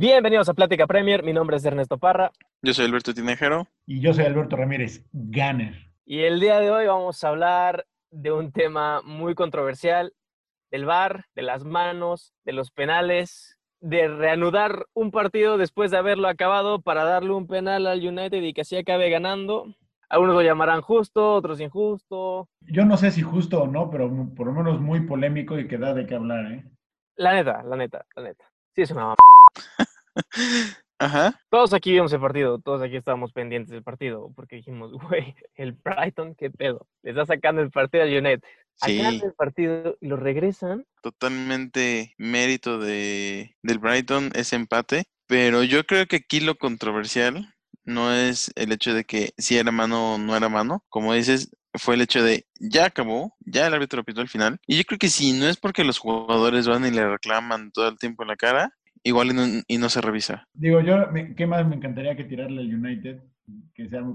Bienvenidos a Plática Premier, mi nombre es Ernesto Parra. Yo soy Alberto Tinejero. Y yo soy Alberto Ramírez, Gunner. Y el día de hoy vamos a hablar de un tema muy controversial, del VAR, de las manos, de los penales, de reanudar un partido después de haberlo acabado para darle un penal al United y que así acabe ganando. Algunos lo llamarán justo, otros injusto. Yo no sé si justo o no, pero por lo menos muy polémico y que da de qué hablar, ¿eh? La neta, la neta, la neta. Sí, es una mamá. Ajá. Todos aquí vimos el partido, todos aquí estábamos pendientes del partido, porque dijimos, güey, el Brighton, qué pedo. Le está sacando el partido al United. Sí. Acaban el partido y lo regresan. Totalmente mérito de, del Brighton ese empate. Pero yo creo que aquí lo controversial no es el hecho de que si era mano o no era mano. Como dices, fue el hecho de ya acabó, ya el árbitro pitó al final. Y yo creo que si no es porque los jugadores van y le reclaman todo el tiempo en la cara, igual y no, y no se revisa. Digo, yo, me- ¿qué más me encantaría que tirarle al United? Que sea muy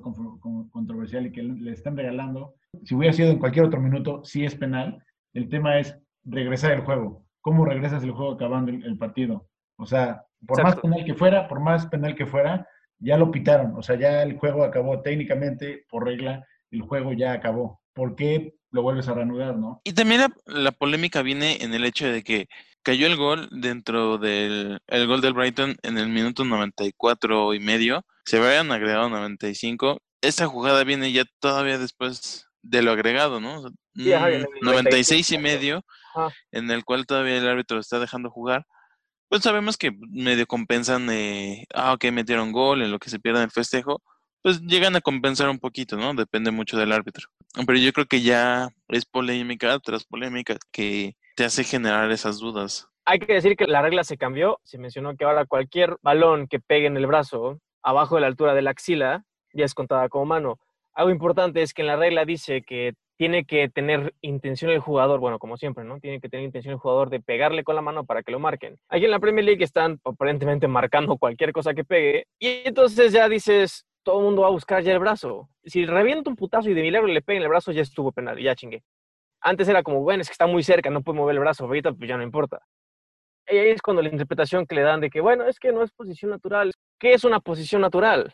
controversial y que le estén regalando. Si hubiera sido en cualquier otro minuto, sí es penal. El tema es regresar el juego. ¿Cómo regresas el juego acabando el, el partido? O sea, por más penal que fuera, por más penal que fuera, ya lo pitaron. O sea, ya el juego acabó técnicamente, por regla, el juego ya acabó. ¿Por qué lo vuelves a reanudar, no? Y también la, la polémica viene en el hecho de que cayó el gol dentro del el gol del Brighton en el minuto 94 y medio. Se habían agregado 95. Esta jugada viene ya todavía después de lo agregado, ¿no? O sea, Sí, ajá, mm, en el 96 y 95, medio, Ajá. en el cual todavía el árbitro está dejando jugar. Pues sabemos que medio compensan, eh, ah, ok, metieron gol, en lo que se pierde el festejo, pues llegan a compensar un poquito, ¿no? Depende mucho del árbitro. Pero yo creo que ya es polémica tras polémica que te hace generar esas dudas. Hay que decir que la regla se cambió. Se mencionó que ahora cualquier balón que pegue en el brazo, abajo de la altura de la axila, ya es contada como mano. Algo importante es que en la regla dice que tiene que tener intención el jugador, bueno, como siempre, ¿no? Tiene que tener intención el jugador de pegarle con la mano para que lo marquen. Aquí en la Premier League están aparentemente marcando cualquier cosa que pegue y entonces ya dices, todo el mundo va a buscar ya el brazo. Si revienta un putazo y de milagro le pega en el brazo, ya estuvo penal, ya chingué. Antes era como, bueno, es que está muy cerca, no puede mover el brazo, ahorita pues ya no importa. Y ahí es cuando la interpretación que le dan de que, bueno, es que no es posición natural. ¿Qué es una posición natural?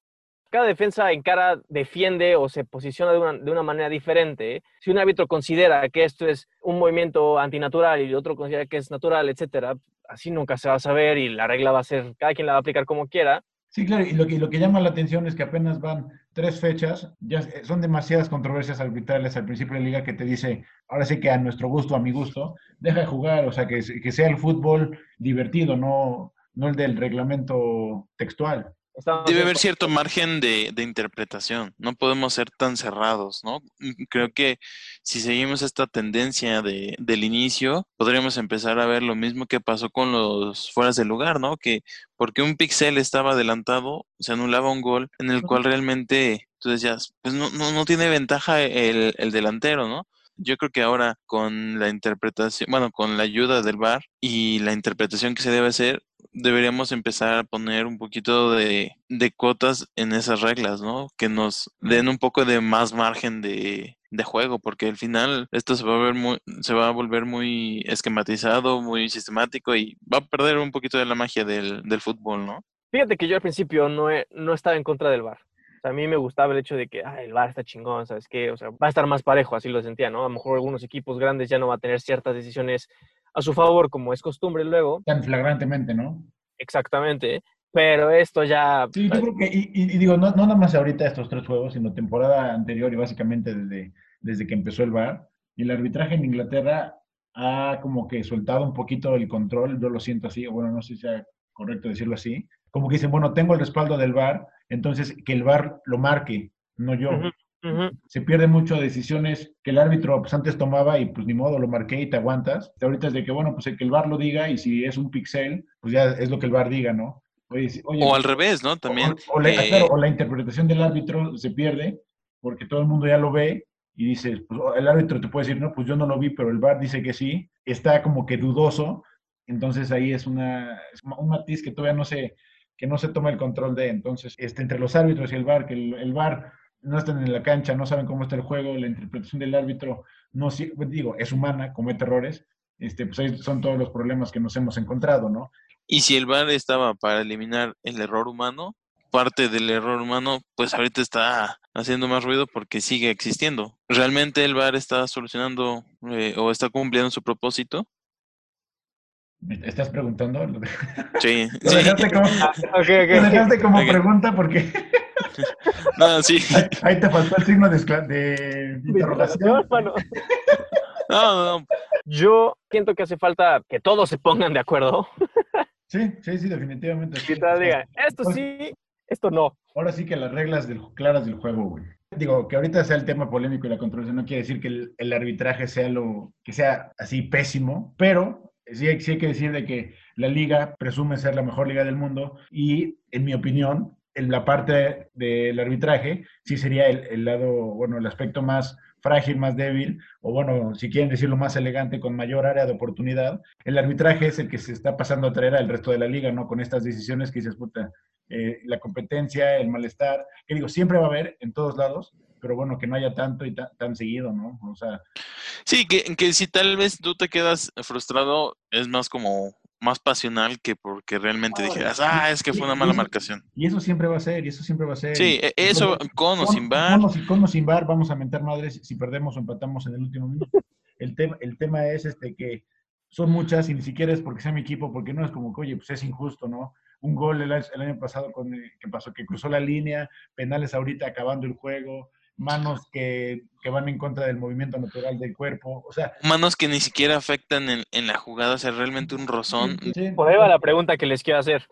Cada defensa encara, defiende o se posiciona de una, de una manera diferente. Si un árbitro considera que esto es un movimiento antinatural y el otro considera que es natural, etcétera, así nunca se va a saber y la regla va a ser, cada quien la va a aplicar como quiera. Sí, claro, y lo que, lo que llama la atención es que apenas van tres fechas, ya son demasiadas controversias arbitrales al principio de la liga que te dice, ahora sí que a nuestro gusto, a mi gusto, deja de jugar, o sea, que, que sea el fútbol divertido, no, no el del reglamento textual. Estamos Debe haber cierto margen de, de interpretación, no podemos ser tan cerrados, ¿no? Mm, Creo que si seguimos esta tendencia de, del inicio, podríamos empezar a ver lo mismo que pasó con los fueras de lugar, ¿no? Que porque un pixel estaba adelantado, se anulaba un gol en el cual realmente tú decías, pues no, no, no tiene ventaja el, el delantero, ¿no? Yo creo que ahora con la interpretación, bueno, con la ayuda del VAR y la interpretación que se debe hacer, deberíamos empezar a poner un poquito de, de cuotas en esas reglas, ¿no? Que nos den un poco de más margen de, de juego, porque al final esto se va a ver muy, se va a volver muy esquematizado, muy sistemático y va a perder un poquito de la magia del, del fútbol, ¿no? Fíjate que yo al principio no, he- no estaba en contra del VAR. O sea, a mí me gustaba el hecho de que "Ah, el VAR está chingón, ¿sabes qué? O sea, va a estar más parejo, así lo sentía, ¿no? A lo mejor algunos equipos grandes ya no van a tener ciertas decisiones a su favor, como es costumbre luego. Tan flagrantemente, ¿no? Exactamente. Pero esto ya... Sí, yo creo que, y, y- y digo, no, no nada más ahorita estos tres juegos, sino temporada anterior y básicamente desde, desde que empezó el VAR, y el arbitraje en Inglaterra ha como que soltado un poquito el control, yo lo siento así, bueno, no sé si sea correcto decirlo así, como que dicen, bueno, tengo el respaldo del VAR, entonces que el VAR lo marque, no yo. Ujú, ujú. Se pierde mucho decisiones que el árbitro pues antes tomaba y pues ni modo, lo marqué y te aguantas. Ahorita es de que, bueno, pues que el VAR lo diga y si es un pixel, pues ya es lo que el VAR diga, ¿no? Oye, si- oye, O al revés, ¿no? También. o, o la, que- claro, o la interpretación del árbitro se pierde porque todo el mundo ya lo ve y dices, pues el árbitro te puede decir, no, pues yo no lo vi, pero el VAR dice que sí, está como que dudoso, entonces ahí es, una, un matiz que todavía no se, que no se toma el control de, entonces, este, entre los árbitros y el VAR, que el, el VAR no están en la cancha, no saben cómo está el juego, la interpretación del árbitro, no, si- digo, es humana, comete errores, este, pues ahí son todos los problemas que nos hemos encontrado, ¿no? Y si el VAR estaba para eliminar el error humano, parte del error humano, pues ahorita está haciendo más ruido porque sigue existiendo. ¿Realmente el VAR está solucionando eh, o está cumpliendo su propósito? ¿Me estás preguntando? Sí. Lo sí. dejaste como, lo dejaste como pregunta porque No, sí. ahí, ahí te faltó el signo de, de interrogación. No, no, no. Yo siento que hace falta que todos se pongan de acuerdo. Sí, sí, sí, definitivamente. sí. Que todos digan, esto sí, esto no. Ahora sí que las reglas del- claras del juego, güey. Digo, que ahorita sea el tema polémico y la controversia no quiere decir que el, el arbitraje sea lo que sea así pésimo, pero sí, hay- sí hay que decir de que la liga presume ser la mejor liga del mundo y, en mi opinión, en la parte del arbitraje sí sería el, lado, bueno, el aspecto más frágil, más débil, o bueno, si quieren decirlo más elegante, con mayor área de oportunidad. El arbitraje es el que se está pasando a traer al resto de la liga, ¿no? Con estas decisiones que dices, puta, eh, la competencia, el malestar, que digo, siempre va a haber en todos lados, pero bueno, que no haya tanto y ta- tan seguido, ¿no? O sea, Sí, que, que si tal vez tú te quedas frustrado, es más como más pasional que porque realmente dijeras, ah, es que fue una mala marcación. y eso siempre va a ser, y eso siempre va a ser. Sí, e- eso con o sin bar. Con o sin, con o sin bar, vamos a mentar madres si perdemos o empatamos en el último minuto. El tema, el tema es este que son muchas y ni siquiera es porque sea mi equipo, porque no es como que, oye, pues es injusto, ¿no? Un gol el, año- el año pasado con, eh, que pasó, que cruzó la línea, penales ahorita acabando el juego, manos que, que van en contra del movimiento natural del cuerpo, o sea... Manos que ni siquiera afectan en, en la jugada, o sea, realmente un rozón. sí, Por ahí va la pregunta que les quiero hacer.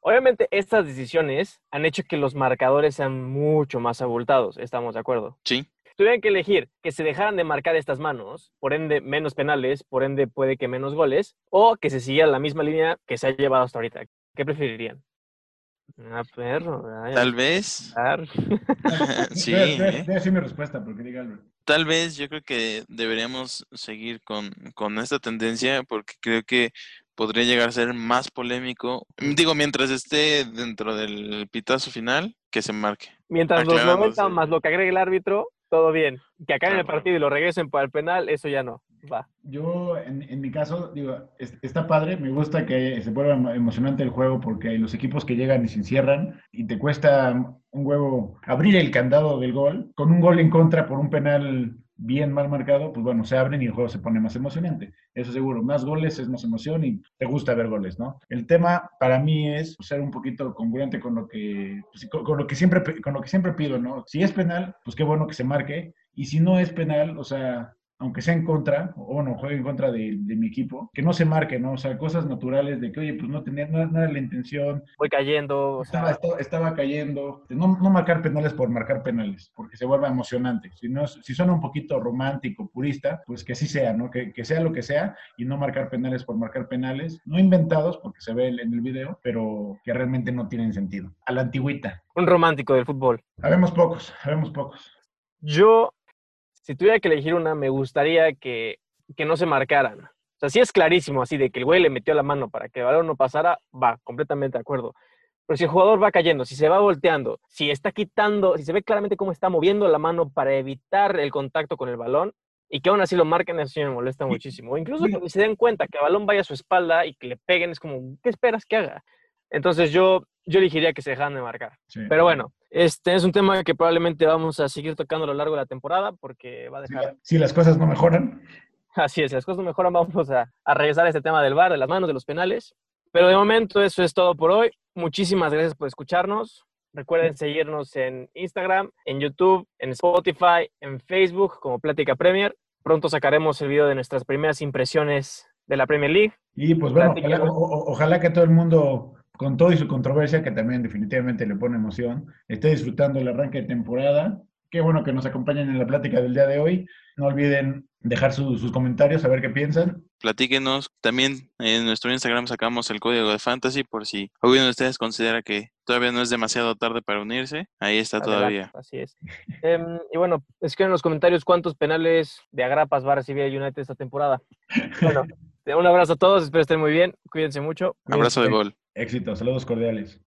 Obviamente, estas decisiones han hecho que los marcadores sean mucho más abultados, estamos de acuerdo. Sí. Tuvieran que elegir que se dejaran de marcar estas manos, por ende menos penales, por ende puede que menos goles, o que se siguiera la misma línea que se ha llevado hasta ahorita. ¿Qué preferirían? Ah, perro. ay, Tal vez. sí. ¿eh? mi respuesta, porque diga Albert. Tal vez yo creo que deberíamos seguir con, con esta tendencia porque creo que podría llegar a ser más polémico. Digo, mientras esté dentro del pitazo final, que se marque. Mientras los Aclarando, 90 sí. más lo que agregue el árbitro, todo bien. Que acaben el partido y lo regresen para el penal, eso ya no. Va. Yo, en, en mi caso, digo, es- está padre, me gusta que se vuelva emo- emocionante el juego porque los equipos que llegan y se encierran y te cuesta un huevo abrir el candado del gol, con un gol en contra por un penal bien mal marcado, pues bueno, se abren y el juego se pone más emocionante. Eso seguro, más goles es más emoción y te gusta ver goles, ¿no? El tema para mí es ser un poquito congruente con lo que, pues, con, con lo que siempre, con lo que siempre pido, ¿no? Si es penal, pues qué bueno que se marque y si no es penal, o sea, aunque sea en contra, o bueno, juegue en contra de, de mi equipo, que no se marque, ¿no? O sea, cosas naturales de que, oye, pues no tenía, era la intención, Voy cayendo. o sea, estaba, estaba, estaba cayendo. No, no marcar penales por marcar penales, porque se vuelve emocionante. Si, no, si suena un poquito romántico, purista, pues que así sea, ¿no? Que, que sea lo que sea y no marcar penales por marcar penales, no inventados, porque se ve en el video, pero que realmente no tienen sentido. A la antigüita. un romántico del fútbol. Habemos pocos, habemos pocos. Yo, si tuviera que elegir una, me gustaría que, que no se marcaran. O sea, sí es clarísimo así de que el güey le metió la mano para que el balón no pasara, va, completamente de acuerdo. Pero si el jugador va cayendo, si se va volteando, si está quitando, si se ve claramente cómo está moviendo la mano para evitar el contacto con el balón y que aún así lo marquen, eso sí me molesta muchísimo. O incluso que se den cuenta que el balón vaya a su espalda y que le peguen, es como, ¿qué esperas que haga? Entonces yo, yo elegiría que se dejaran de marcar. Sí. Pero bueno, este es un tema que probablemente vamos a seguir tocando a lo largo de la temporada porque va a Si, dejar... la- si las cosas no mejoran, Así es, si las cosas no mejoran, vamos a, a regresar a este tema del bar, de las manos, de los penales. Pero de momento eso es todo por hoy. Muchísimas gracias por escucharnos. Recuerden seguirnos en Instagram, en YouTube, en Spotify, en Facebook como Plática Premier. Pronto sacaremos el video de nuestras primeras impresiones de la Premier League. Y pues bueno, ojalá, o- ojalá que todo el mundo, con todo y su controversia, que también definitivamente le pone emoción, esté disfrutando el arranque de temporada. Qué bueno que nos acompañen en la plática del día de hoy. No olviden dejar su- sus comentarios, a ver qué piensan. Platíquenos. También en nuestro Instagram sacamos el código de Fantasy por si alguno de ustedes considera que todavía no es demasiado tarde para unirse. Ahí está Adelante, todavía. Así es. Em, y bueno, escriban en los comentarios cuántos penales de agrapas va a recibir el United esta temporada. Bueno, un abrazo a todos, espero estén muy bien, cuídense mucho. Abrazo de gol. Éxito, saludos cordiales.